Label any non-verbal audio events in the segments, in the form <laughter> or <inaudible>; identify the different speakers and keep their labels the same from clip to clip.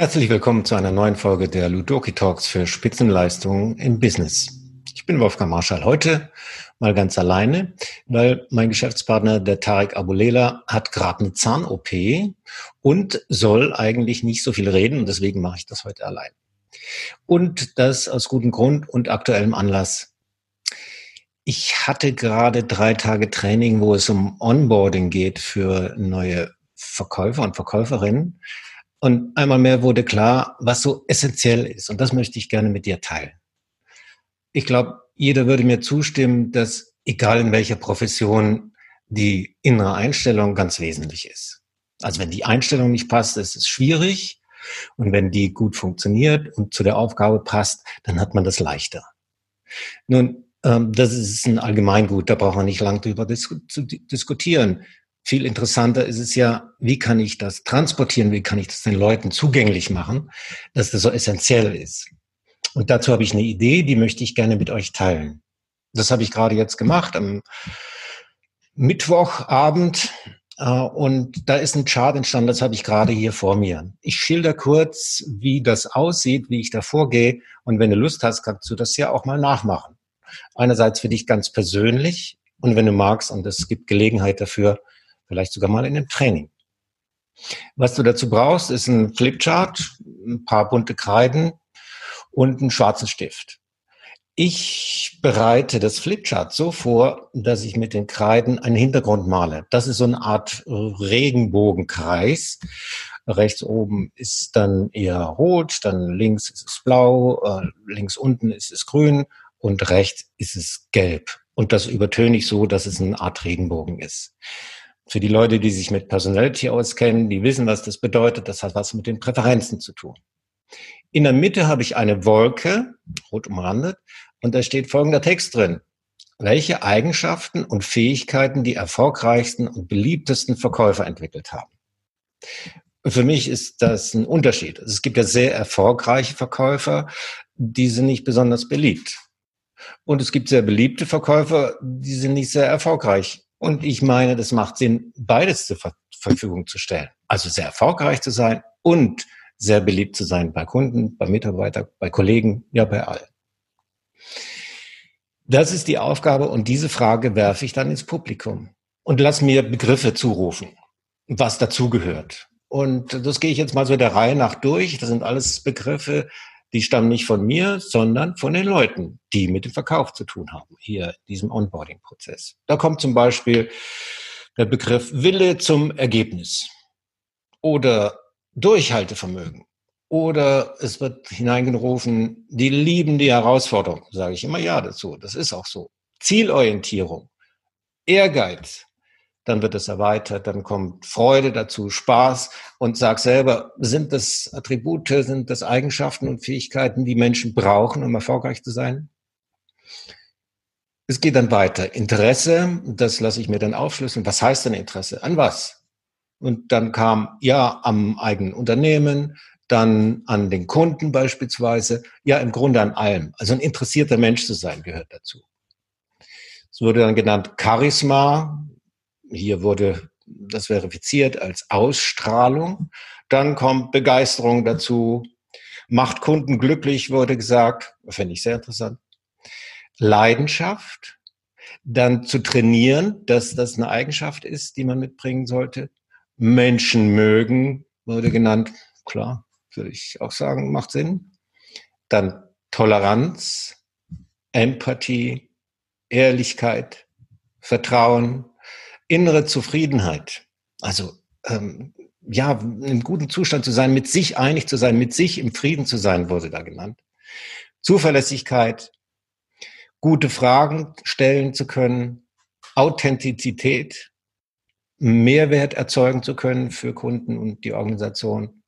Speaker 1: Herzlich willkommen zu einer neuen Folge der Ludoki Talks für Spitzenleistungen im Business. Ich bin Wolfgang Marschall heute mal ganz alleine, weil mein Geschäftspartner, der Tarek Abulela, hat gerade eine Zahn-OP und soll eigentlich nicht so viel reden und deswegen mache ich das heute allein. Und das aus gutem Grund und aktuellem Anlass. Ich hatte gerade drei Tage Training, wo es um Onboarding geht für neue Verkäufer und Verkäuferinnen. Und einmal mehr wurde klar, was so essentiell ist. Und das möchte ich gerne mit dir teilen. Ich glaube, jeder würde mir zustimmen, dass egal in welcher Profession die innere Einstellung ganz wesentlich ist. Also wenn die Einstellung nicht passt, ist es schwierig. Und wenn die gut funktioniert und zu der Aufgabe passt, dann hat man das leichter. Nun, ähm, das ist ein Allgemeingut, da braucht man nicht lang drüber zu diskutieren. Viel interessanter ist es ja, wie kann ich das transportieren, wie kann ich das den Leuten zugänglich machen, dass das so essentiell ist. Und dazu habe ich eine Idee, die möchte ich gerne mit euch teilen. Das habe ich gerade jetzt gemacht am Mittwochabend. Äh, und da ist ein Chart entstanden, das habe ich gerade hier vor mir. Ich schilder kurz, wie das aussieht, wie ich da vorgehe. Und wenn du Lust hast, kannst du das ja auch mal nachmachen. Einerseits für dich ganz persönlich und wenn du magst, und es gibt Gelegenheit dafür, vielleicht sogar mal in einem Training. Was du dazu brauchst, ist ein Flipchart, ein paar bunte Kreiden und einen schwarzen Stift. Ich bereite das Flipchart so vor, dass ich mit den Kreiden einen Hintergrund male. Das ist so eine Art Regenbogenkreis. Rechts oben ist dann eher rot, dann links ist es blau, äh, links unten ist es grün und rechts ist es gelb. Und das übertöne ich so, dass es eine Art Regenbogen ist. Für die Leute, die sich mit Personality auskennen, die wissen, was das bedeutet. Das hat was mit den Präferenzen zu tun. In der Mitte habe ich eine Wolke, rot umrandet, und da steht folgender Text drin. Welche Eigenschaften und Fähigkeiten die erfolgreichsten und beliebtesten Verkäufer entwickelt haben. Für mich ist das ein Unterschied. Es gibt ja sehr erfolgreiche Verkäufer, die sind nicht besonders beliebt. Und es gibt sehr beliebte Verkäufer, die sind nicht sehr erfolgreich. Und ich meine, das macht Sinn, beides zur Ver Verfügung zu stellen. Also sehr erfolgreich zu sein und sehr beliebt zu sein bei Kunden, bei Mitarbeitern, bei Kollegen, ja bei allen. Das ist die Aufgabe und diese Frage werfe ich dann ins Publikum und lass mir Begriffe zurufen, was dazugehört. Und das gehe ich jetzt mal so der Reihe nach durch. Das sind alles Begriffe, die stammen nicht von mir, sondern von den Leuten, die mit dem Verkauf zu tun haben, hier in diesem Onboarding-Prozess. Da kommt zum Beispiel der Begriff Wille zum Ergebnis oder Durchhaltevermögen. Oder es wird hineingerufen, die lieben die Herausforderung. Sage ich immer ja dazu. Das ist auch so. Zielorientierung, Ehrgeiz, dann wird es erweitert, dann kommt Freude dazu, Spaß und sag selber, sind das Attribute, sind das Eigenschaften und Fähigkeiten, die Menschen brauchen, um erfolgreich zu sein? Es geht dann weiter. Interesse, das lasse ich mir dann aufschlüsseln. Was heißt denn Interesse? An was? Und dann kam, ja, am eigenen Unternehmen, dann an den Kunden beispielsweise, ja, im Grunde an allem. Also ein interessierter Mensch zu sein gehört dazu. Es wurde dann genannt Charisma, hier wurde das verifiziert als Ausstrahlung. Dann kommt Begeisterung dazu. Macht Kunden glücklich, wurde gesagt. Finde ich sehr interessant. Leidenschaft. Dann zu trainieren, dass das eine Eigenschaft ist, die man mitbringen sollte. Menschen mögen, wurde genannt. Klar, würde ich auch sagen, macht Sinn. Dann Toleranz, Empathie, Ehrlichkeit, Vertrauen, innere Zufriedenheit, also ähm, ja, im guten Zustand zu sein, mit sich einig zu sein, mit sich im Frieden zu sein, wurde da genannt. Zuverlässigkeit, gute Fragen stellen zu können, Authentizität, Mehrwert erzeugen zu können für Kunden und die Organisation.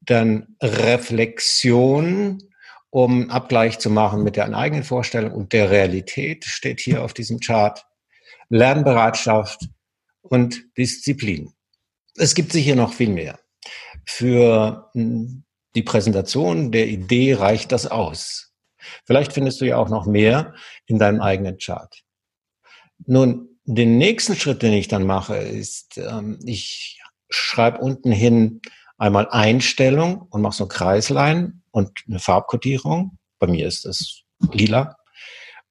Speaker 1: Dann Reflexion, um Abgleich zu machen mit der eigenen Vorstellung und der Realität, steht hier auf diesem Chart. Lernbereitschaft und Disziplin. Es gibt sicher noch viel mehr. Für hm, die Präsentation der Idee reicht das aus. Vielleicht findest du ja auch noch mehr in deinem eigenen Chart. Nun, den nächsten Schritt, den ich dann mache, ist, ähm, ich schreibe unten hin Einmal Einstellung und mache so Kreislein und eine Farbkodierung. Bei mir ist das lila.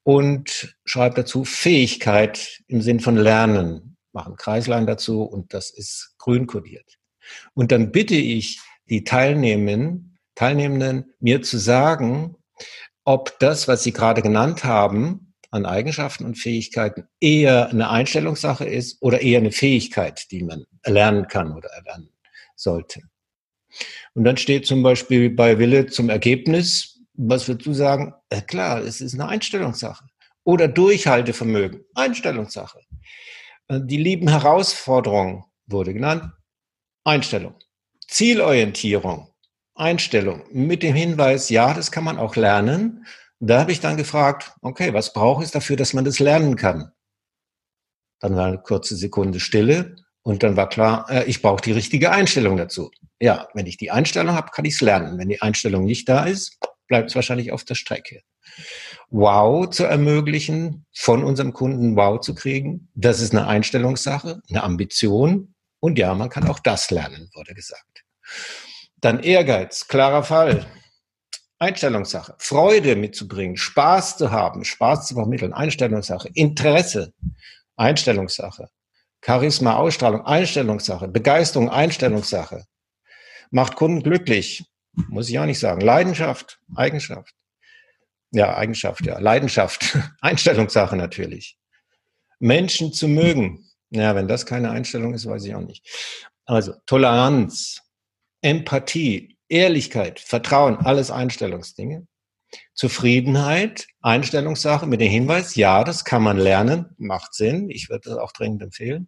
Speaker 1: Und schreibe dazu Fähigkeit im Sinn von Lernen. Machen Kreislein dazu und das ist grün kodiert. Und dann bitte ich die Teilnehmenden, Teilnehmenden mir zu sagen, ob das, was Sie gerade genannt haben, an Eigenschaften und Fähigkeiten eher eine Einstellungssache ist oder eher eine Fähigkeit, die man erlernen kann oder erlernen sollte. Und dann steht zum Beispiel bei Wille zum Ergebnis, was würdest du sagen? Ja, klar, es ist eine Einstellungssache. Oder Durchhaltevermögen, Einstellungssache. Äh, die lieben Herausforderungen wurde genannt, Einstellung. Zielorientierung, Einstellung mit dem Hinweis, ja, das kann man auch lernen. Da habe ich dann gefragt, okay, was braucht es dafür, dass man das lernen kann? Dann war eine kurze Sekunde Stille und dann war klar, äh, ich brauche die richtige Einstellung dazu. Ja, wenn ich die Einstellung habe, kann ich es lernen. Wenn die Einstellung nicht da ist, bleibt es wahrscheinlich auf der Strecke. Wow zu ermöglichen, von unserem Kunden Wow zu kriegen, das ist eine Einstellungssache, eine Ambition. Und ja, man kann auch das lernen, wurde gesagt. Dann Ehrgeiz, klarer Fall. Einstellungssache. Freude mitzubringen, Spaß zu haben, Spaß zu vermitteln, Einstellungssache. Interesse, Einstellungssache. Charisma, Ausstrahlung, Einstellungssache. Begeisterung, Einstellungssache. Macht Kunden glücklich, muss ich auch nicht sagen. Leidenschaft, Eigenschaft. Ja, Eigenschaft, ja. Leidenschaft, <laughs> Einstellungssache natürlich. Menschen zu mögen. Ja, wenn das keine Einstellung ist, weiß ich auch nicht. Also Toleranz, Empathie, Ehrlichkeit, Vertrauen, alles Einstellungsdinge. Zufriedenheit, Einstellungssache mit dem Hinweis, ja, das kann man lernen, macht Sinn, ich würde das auch dringend empfehlen.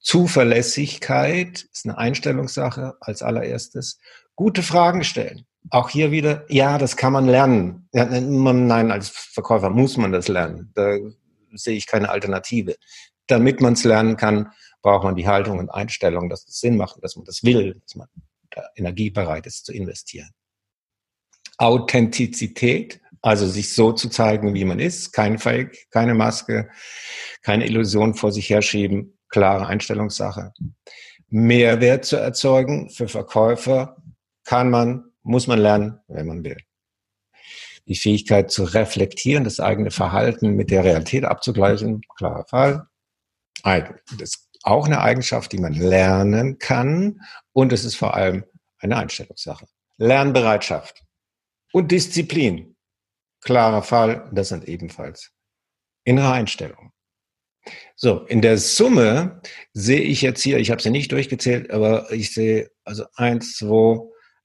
Speaker 1: Zuverlässigkeit ist eine Einstellungssache als allererstes. Gute Fragen stellen. Auch hier wieder, ja, das kann man lernen. Nein, als Verkäufer muss man das lernen. Da sehe ich keine Alternative. Damit man es lernen kann, braucht man die Haltung und Einstellung, dass es Sinn macht, dass man das will, dass man da Energie bereit ist zu investieren. Authentizität, also sich so zu zeigen, wie man ist, kein Fake, keine Maske, keine Illusion vor sich herschieben, klare Einstellungssache. Mehrwert zu erzeugen für Verkäufer kann man, muss man lernen, wenn man will. Die Fähigkeit zu reflektieren, das eigene Verhalten mit der Realität abzugleichen, klarer Fall. Das ist auch eine Eigenschaft, die man lernen kann und es ist vor allem eine Einstellungssache. Lernbereitschaft und Disziplin. Klarer Fall, das sind ebenfalls innere Einstellungen. So, in der Summe sehe ich jetzt hier, ich habe sie nicht durchgezählt, aber ich sehe also eins, zwei,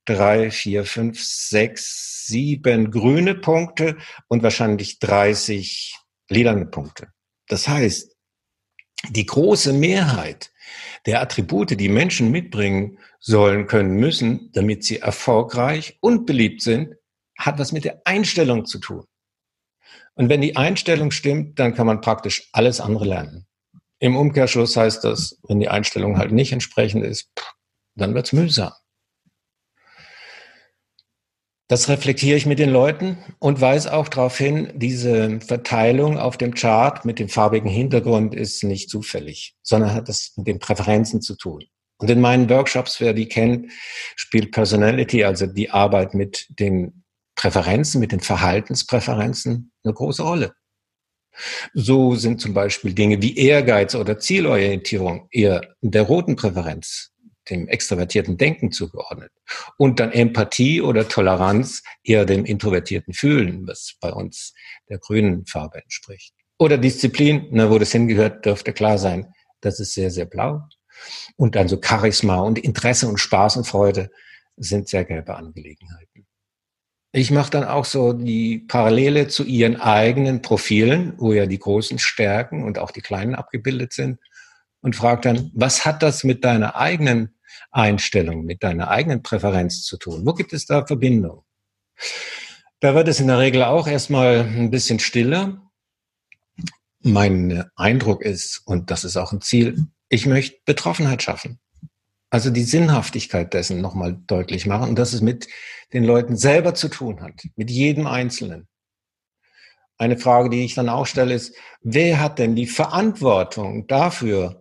Speaker 1: drei, vier, fünf, sechs, sieben grüne Punkte und wahrscheinlich 30 lilane Punkte. Das heißt, die große Mehrheit der Attribute, die Menschen mitbringen sollen, können, müssen, damit sie erfolgreich und beliebt sind, hat was mit der Einstellung zu tun. Und wenn die Einstellung stimmt, dann kann man praktisch alles andere lernen. Im Umkehrschluss heißt das, wenn die Einstellung halt nicht entsprechend ist, dann wird's mühsam. Das reflektiere ich mit den Leuten und weise auch darauf hin, diese Verteilung auf dem Chart mit dem farbigen Hintergrund ist nicht zufällig, sondern hat das mit den Präferenzen zu tun. Und in meinen Workshops, wer die kennt, spielt Personality, also die Arbeit mit den Präferenzen, mit den Verhaltenspräferenzen eine große Rolle. So sind zum Beispiel Dinge wie Ehrgeiz oder Zielorientierung eher der roten Präferenz dem extrovertierten Denken zugeordnet. Und dann Empathie oder Toleranz eher dem introvertierten Fühlen, was bei uns der grünen Farbe entspricht. Oder Disziplin, na, wo das hingehört, dürfte klar sein. Das ist sehr, sehr blau. Und dann so Charisma und Interesse und Spaß und Freude sind sehr gelbe Angelegenheiten. Ich mache dann auch so die Parallele zu ihren eigenen Profilen, wo ja die großen Stärken und auch die kleinen abgebildet sind und frage dann, was hat das mit deiner eigenen Einstellung, mit deiner eigenen Präferenz zu tun? Wo gibt es da Verbindung? Da wird es in der Regel auch erstmal ein bisschen stiller. Mein Eindruck ist, und das ist auch ein Ziel, ich möchte Betroffenheit schaffen. Also die Sinnhaftigkeit dessen nochmal deutlich machen und dass es mit den Leuten selber zu tun hat, mit jedem Einzelnen. Eine Frage, die ich dann auch stelle, ist, wer hat denn die Verantwortung dafür,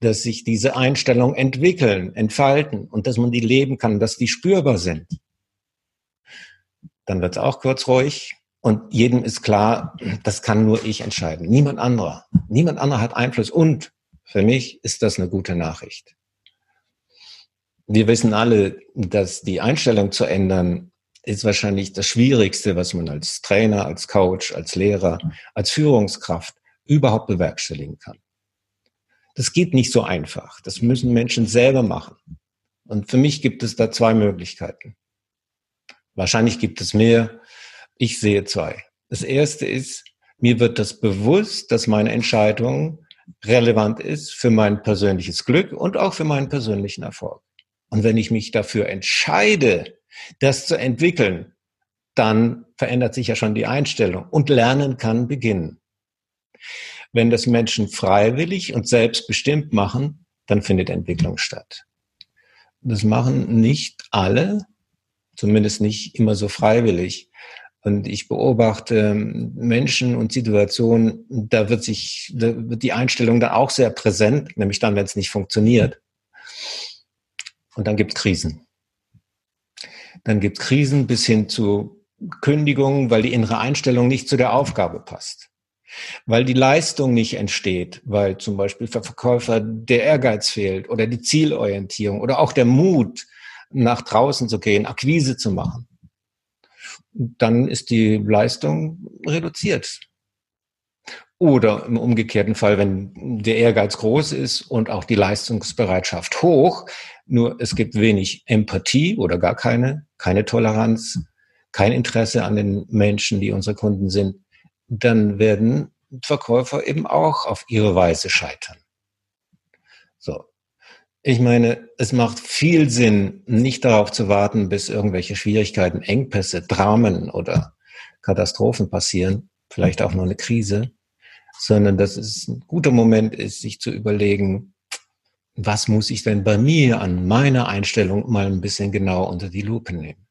Speaker 1: dass sich diese Einstellungen entwickeln, entfalten und dass man die leben kann, dass die spürbar sind. Dann wird es auch kurz ruhig und jedem ist klar, das kann nur ich entscheiden, niemand anderer. Niemand anderer hat Einfluss und für mich ist das eine gute Nachricht. Wir wissen alle, dass die Einstellung zu ändern ist wahrscheinlich das Schwierigste, was man als Trainer, als Coach, als Lehrer, als Führungskraft überhaupt bewerkstelligen kann. Das geht nicht so einfach. Das müssen Menschen selber machen. Und für mich gibt es da zwei Möglichkeiten. Wahrscheinlich gibt es mehr. Ich sehe zwei. Das erste ist, mir wird das bewusst, dass meine Entscheidung relevant ist für mein persönliches Glück und auch für meinen persönlichen Erfolg. Und wenn ich mich dafür entscheide, das zu entwickeln, dann verändert sich ja schon die Einstellung und Lernen kann beginnen. Wenn das Menschen freiwillig und selbstbestimmt machen, dann findet Entwicklung statt. Das machen nicht alle, zumindest nicht immer so freiwillig. Und ich beobachte Menschen und Situationen, da wird sich, da wird die Einstellung dann auch sehr präsent, nämlich dann, wenn es nicht funktioniert. Und dann gibt es Krisen. Dann gibt es Krisen bis hin zu Kündigungen, weil die innere Einstellung nicht zu der Aufgabe passt weil die Leistung nicht entsteht, weil zum Beispiel für Verkäufer der Ehrgeiz fehlt oder die Zielorientierung oder auch der Mut, nach draußen zu gehen, Akquise zu machen. Dann ist die Leistung reduziert. Oder im umgekehrten Fall, wenn der Ehrgeiz groß ist und auch die Leistungsbereitschaft hoch, nur es gibt wenig Empathie oder gar keine, keine Toleranz, kein Interesse an den Menschen, die unsere Kunden sind, dann werden Verkäufer eben auch auf ihre Weise scheitern. So. Ich meine, es macht viel Sinn, nicht darauf zu warten, bis irgendwelche Schwierigkeiten, Engpässe, Dramen oder Katastrophen passieren, vielleicht auch nur eine Krise, sondern dass es ein guter Moment ist, sich zu überlegen, was muss ich denn bei mir an meiner Einstellung mal ein bisschen genauer unter die Lupe nehmen.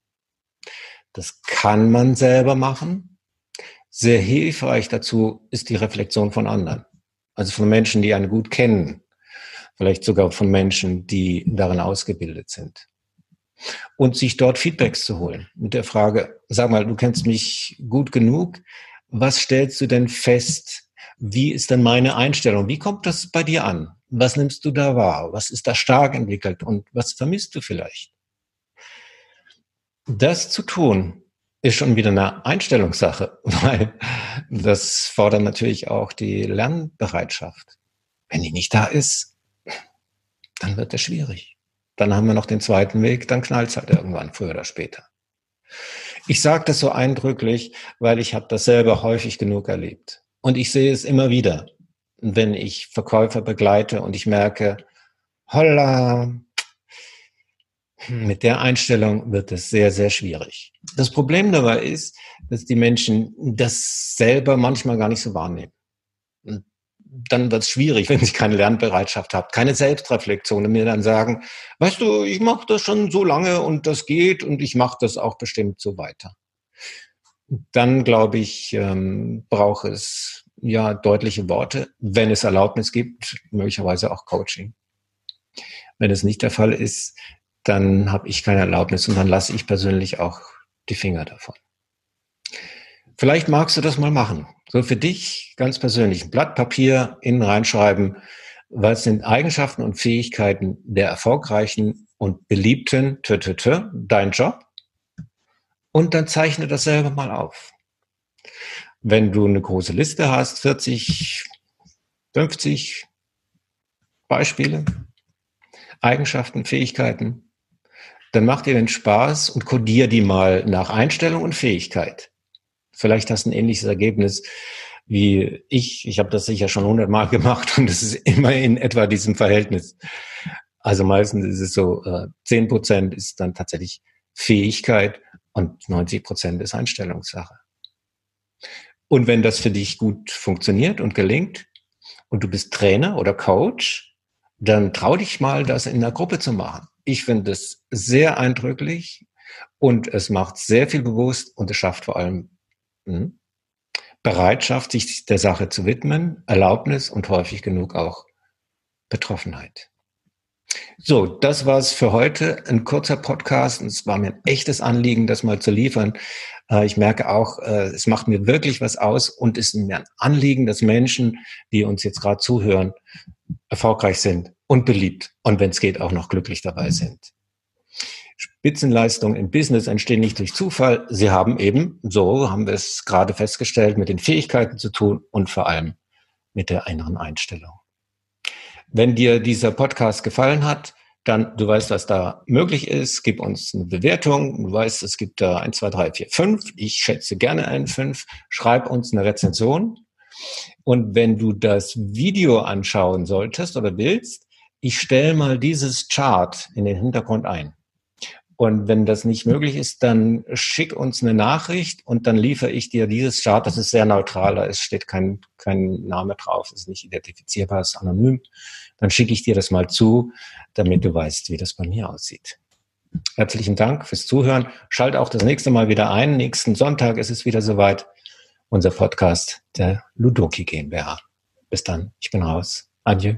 Speaker 1: Das kann man selber machen. Sehr hilfreich dazu ist die Reflexion von anderen. Also von Menschen, die einen gut kennen. Vielleicht sogar von Menschen, die darin ausgebildet sind. Und sich dort Feedbacks zu holen. Mit der Frage, sag mal, du kennst mich gut genug. Was stellst du denn fest? Wie ist denn meine Einstellung? Wie kommt das bei dir an? Was nimmst du da wahr? Was ist da stark entwickelt? Und was vermisst du vielleicht? Das zu tun, ist schon wieder eine Einstellungssache, <laughs> weil das fordert natürlich auch die Lernbereitschaft. Wenn die nicht da ist, dann wird es schwierig. Dann haben wir noch den zweiten Weg, dann knallt es halt irgendwann, früher oder später. Ich sage das so eindrücklich, weil ich habe das selber häufig genug erlebt. Und ich sehe es immer wieder, wenn ich Verkäufer begleite und ich merke, holla, mit der Einstellung wird es sehr, sehr schwierig. Das Problem dabei ist, dass die Menschen das selber manchmal gar nicht so wahrnehmen. Und dann wird es schwierig, <laughs> wenn ich keine Lernbereitschaft habe, keine Selbstreflexion und mir dann sagen, weißt du, ich mache das schon so lange und das geht und ich mache das auch bestimmt so weiter. Dann glaube ich, ähm, braucht es ja deutliche Worte, wenn es Erlaubnis gibt, möglicherweise auch Coaching. Wenn es nicht der Fall ist, dann habe ich keine Erlaubnis und dann lasse ich persönlich auch die Finger davon. Vielleicht magst du das mal machen. So für dich ganz persönlich ein Blatt Papier innen reinschreiben, was sind Eigenschaften und Fähigkeiten der erfolgreichen und beliebten, tö, tö, tö, dein Job. Und dann zeichne das selber mal auf. Wenn du eine große Liste hast, 40, 50 Beispiele, Eigenschaften, Fähigkeiten, dann mach dir den Spaß und kodier die mal nach Einstellung und Fähigkeit. Vielleicht hast du ein ähnliches Ergebnis wie ich. Ich habe das sicher schon hundertmal <laughs> gemacht und es ist immer in etwa diesem Verhältnis. Also meistens ist es so, äh, zehn Prozent ist dann tatsächlich Fähigkeit und 90 Prozent ist Einstellungssache. Und wenn das für dich gut funktioniert und gelingt und du bist Trainer oder Coach, dann trau dich mal, das in einer Gruppe zu machen. Ich finde es sehr eindrücklich und es macht sehr viel bewusst und es schafft vor allem hm, Bereitschaft, sich der Sache zu widmen, Erlaubnis und häufig genug auch Betroffenheit. So, das war's für heute. Ein kurzer Podcast. Es war mir ein echtes Anliegen, das mal zu liefern. Äh, ich merke auch, äh, es macht mir wirklich was aus und es ist mir ein Anliegen, dass Menschen, die uns jetzt gerade zuhören, erfolgreich sind und beliebt und wenn es geht, auch noch glücklich dabei sind. Spitzenleistungen im Business entstehen nicht durch Zufall. Sie haben eben, so haben wir es gerade festgestellt, mit den Fähigkeiten zu tun und vor allem mit der inneren Einstellung. Wenn dir dieser Podcast gefallen hat, dann du weißt, was da möglich ist. Gib uns eine Bewertung. Du weißt, es gibt da 1, 2, 3, 4, 5. Ich schätze gerne einen 5. Schreib uns eine Rezension. Und wenn du das Video anschauen solltest oder willst, ich stelle mal dieses Chart in den Hintergrund ein. Und wenn das nicht möglich ist, dann schick uns eine Nachricht und dann liefere ich dir dieses Chart. Das ist sehr neutral, da steht kein, kein Name drauf, ist nicht identifizierbar, ist anonym. Dann schicke ich dir das mal zu, damit du weißt, wie das bei mir aussieht. Herzlichen Dank fürs Zuhören. Schalt auch das nächste Mal wieder ein. Nächsten Sonntag ist es wieder soweit. Unser Podcast der Ludoki GmbH. Bis dann. Ich bin raus. Adieu.